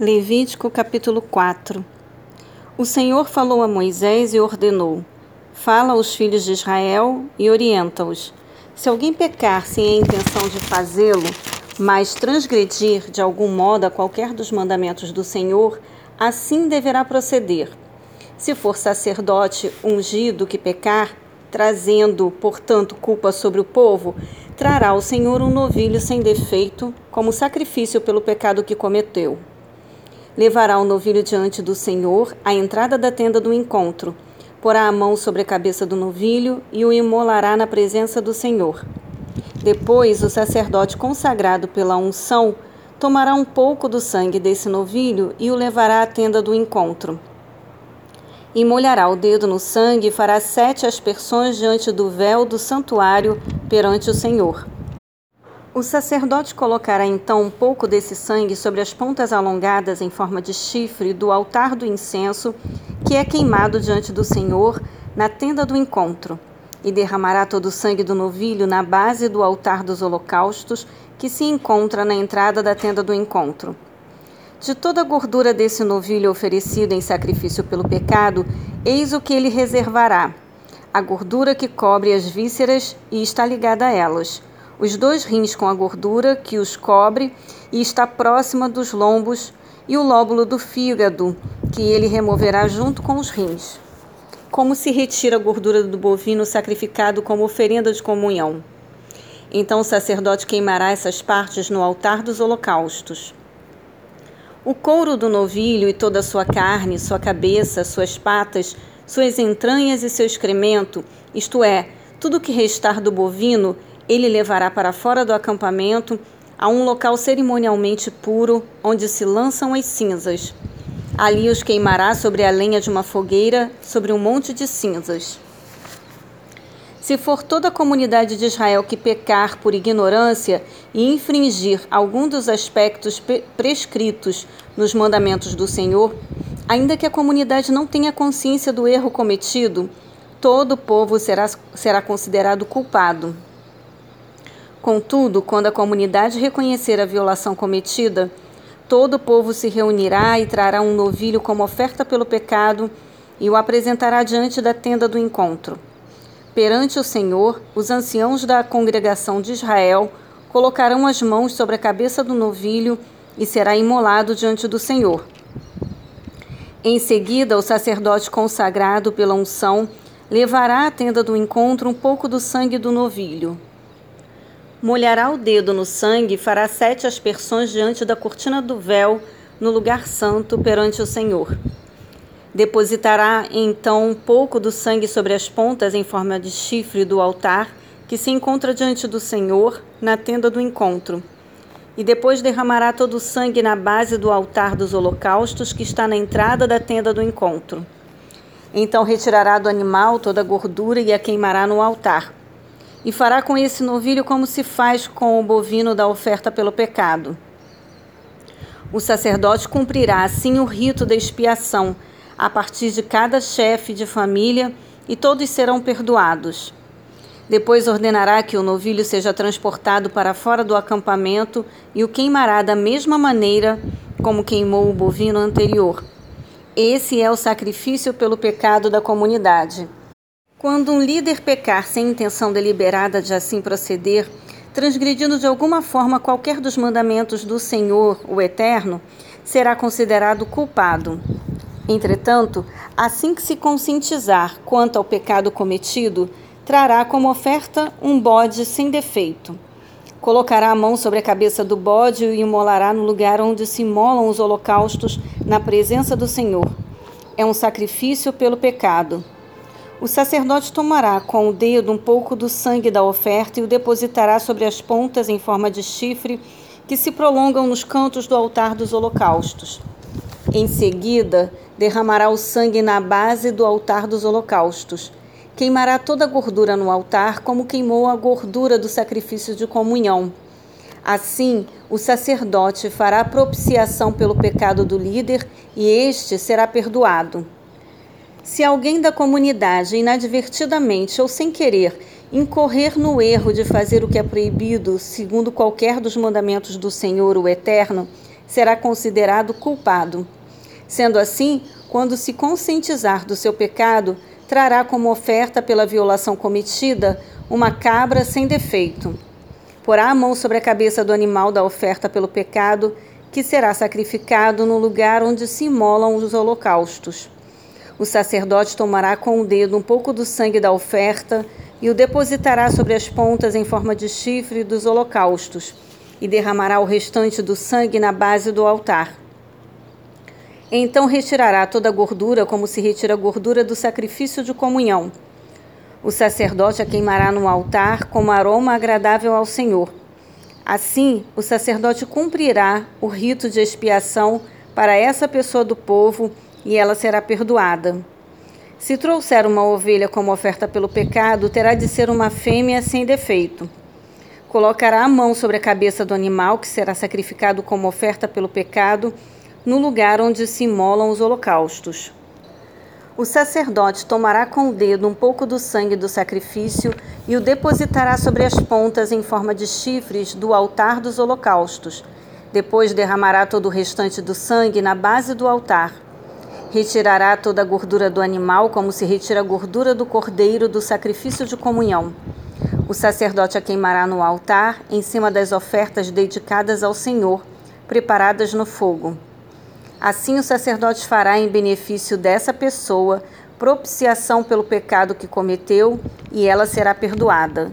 Levítico capítulo 4 O Senhor falou a Moisés e ordenou: Fala aos filhos de Israel e orienta-os. Se alguém pecar sem a intenção de fazê-lo, mas transgredir de algum modo a qualquer dos mandamentos do Senhor, assim deverá proceder. Se for sacerdote ungido que pecar, trazendo, portanto, culpa sobre o povo, trará ao Senhor um novilho sem defeito, como sacrifício pelo pecado que cometeu. Levará o novilho diante do Senhor à entrada da tenda do encontro. Porá a mão sobre a cabeça do novilho e o imolará na presença do Senhor. Depois, o sacerdote consagrado pela unção tomará um pouco do sangue desse novilho e o levará à tenda do encontro. E molhará o dedo no sangue e fará sete aspersões diante do véu do santuário perante o Senhor. O sacerdote colocará então um pouco desse sangue sobre as pontas alongadas em forma de chifre do altar do incenso, que é queimado diante do Senhor na tenda do encontro, e derramará todo o sangue do novilho na base do altar dos holocaustos, que se encontra na entrada da tenda do encontro. De toda a gordura desse novilho oferecido em sacrifício pelo pecado, eis o que ele reservará: a gordura que cobre as vísceras e está ligada a elas os dois rins com a gordura que os cobre e está próxima dos lombos, e o lóbulo do fígado, que ele removerá junto com os rins. Como se retira a gordura do bovino sacrificado como oferenda de comunhão. Então o sacerdote queimará essas partes no altar dos holocaustos. O couro do novilho e toda a sua carne, sua cabeça, suas patas, suas entranhas e seu excremento, isto é, tudo que restar do bovino, ele levará para fora do acampamento a um local cerimonialmente puro, onde se lançam as cinzas. Ali os queimará sobre a lenha de uma fogueira, sobre um monte de cinzas. Se for toda a comunidade de Israel que pecar por ignorância e infringir algum dos aspectos prescritos nos mandamentos do Senhor, ainda que a comunidade não tenha consciência do erro cometido, todo o povo será, será considerado culpado. Contudo, quando a comunidade reconhecer a violação cometida, todo o povo se reunirá e trará um novilho como oferta pelo pecado e o apresentará diante da tenda do encontro. Perante o Senhor, os anciãos da congregação de Israel colocarão as mãos sobre a cabeça do novilho e será imolado diante do Senhor. Em seguida, o sacerdote consagrado pela unção levará à tenda do encontro um pouco do sangue do novilho molhará o dedo no sangue e fará sete aspersões diante da cortina do véu no lugar santo perante o Senhor. Depositará então um pouco do sangue sobre as pontas em forma de chifre do altar que se encontra diante do Senhor na tenda do encontro. E depois derramará todo o sangue na base do altar dos holocaustos que está na entrada da tenda do encontro. Então retirará do animal toda a gordura e a queimará no altar e fará com esse novilho como se faz com o bovino da oferta pelo pecado. O sacerdote cumprirá assim o rito da expiação a partir de cada chefe de família e todos serão perdoados. Depois ordenará que o novilho seja transportado para fora do acampamento e o queimará da mesma maneira como queimou o bovino anterior. Esse é o sacrifício pelo pecado da comunidade. Quando um líder pecar sem intenção deliberada de assim proceder, transgredindo de alguma forma qualquer dos mandamentos do Senhor, o Eterno, será considerado culpado. Entretanto, assim que se conscientizar quanto ao pecado cometido, trará como oferta um bode sem defeito. Colocará a mão sobre a cabeça do bode e o imolará no lugar onde se imolam os holocaustos, na presença do Senhor. É um sacrifício pelo pecado. O sacerdote tomará com o dedo um pouco do sangue da oferta e o depositará sobre as pontas em forma de chifre que se prolongam nos cantos do altar dos holocaustos. Em seguida, derramará o sangue na base do altar dos holocaustos. Queimará toda a gordura no altar, como queimou a gordura do sacrifício de comunhão. Assim, o sacerdote fará propiciação pelo pecado do líder e este será perdoado. Se alguém da comunidade, inadvertidamente ou sem querer, incorrer no erro de fazer o que é proibido, segundo qualquer dos mandamentos do Senhor, o Eterno, será considerado culpado. Sendo assim, quando se conscientizar do seu pecado, trará como oferta pela violação cometida uma cabra sem defeito. Porá a mão sobre a cabeça do animal da oferta pelo pecado, que será sacrificado no lugar onde se imolam os holocaustos. O sacerdote tomará com o dedo um pouco do sangue da oferta e o depositará sobre as pontas em forma de chifre dos holocaustos, e derramará o restante do sangue na base do altar. Então retirará toda a gordura, como se retira a gordura do sacrifício de comunhão. O sacerdote a queimará no altar como aroma agradável ao Senhor. Assim, o sacerdote cumprirá o rito de expiação para essa pessoa do povo e ela será perdoada. Se trouxer uma ovelha como oferta pelo pecado, terá de ser uma fêmea sem defeito. Colocará a mão sobre a cabeça do animal que será sacrificado como oferta pelo pecado, no lugar onde se imolam os holocaustos. O sacerdote tomará com o dedo um pouco do sangue do sacrifício e o depositará sobre as pontas em forma de chifres do altar dos holocaustos. Depois derramará todo o restante do sangue na base do altar. Retirará toda a gordura do animal, como se retira a gordura do cordeiro do sacrifício de comunhão. O sacerdote a queimará no altar, em cima das ofertas dedicadas ao Senhor, preparadas no fogo. Assim o sacerdote fará em benefício dessa pessoa propiciação pelo pecado que cometeu, e ela será perdoada.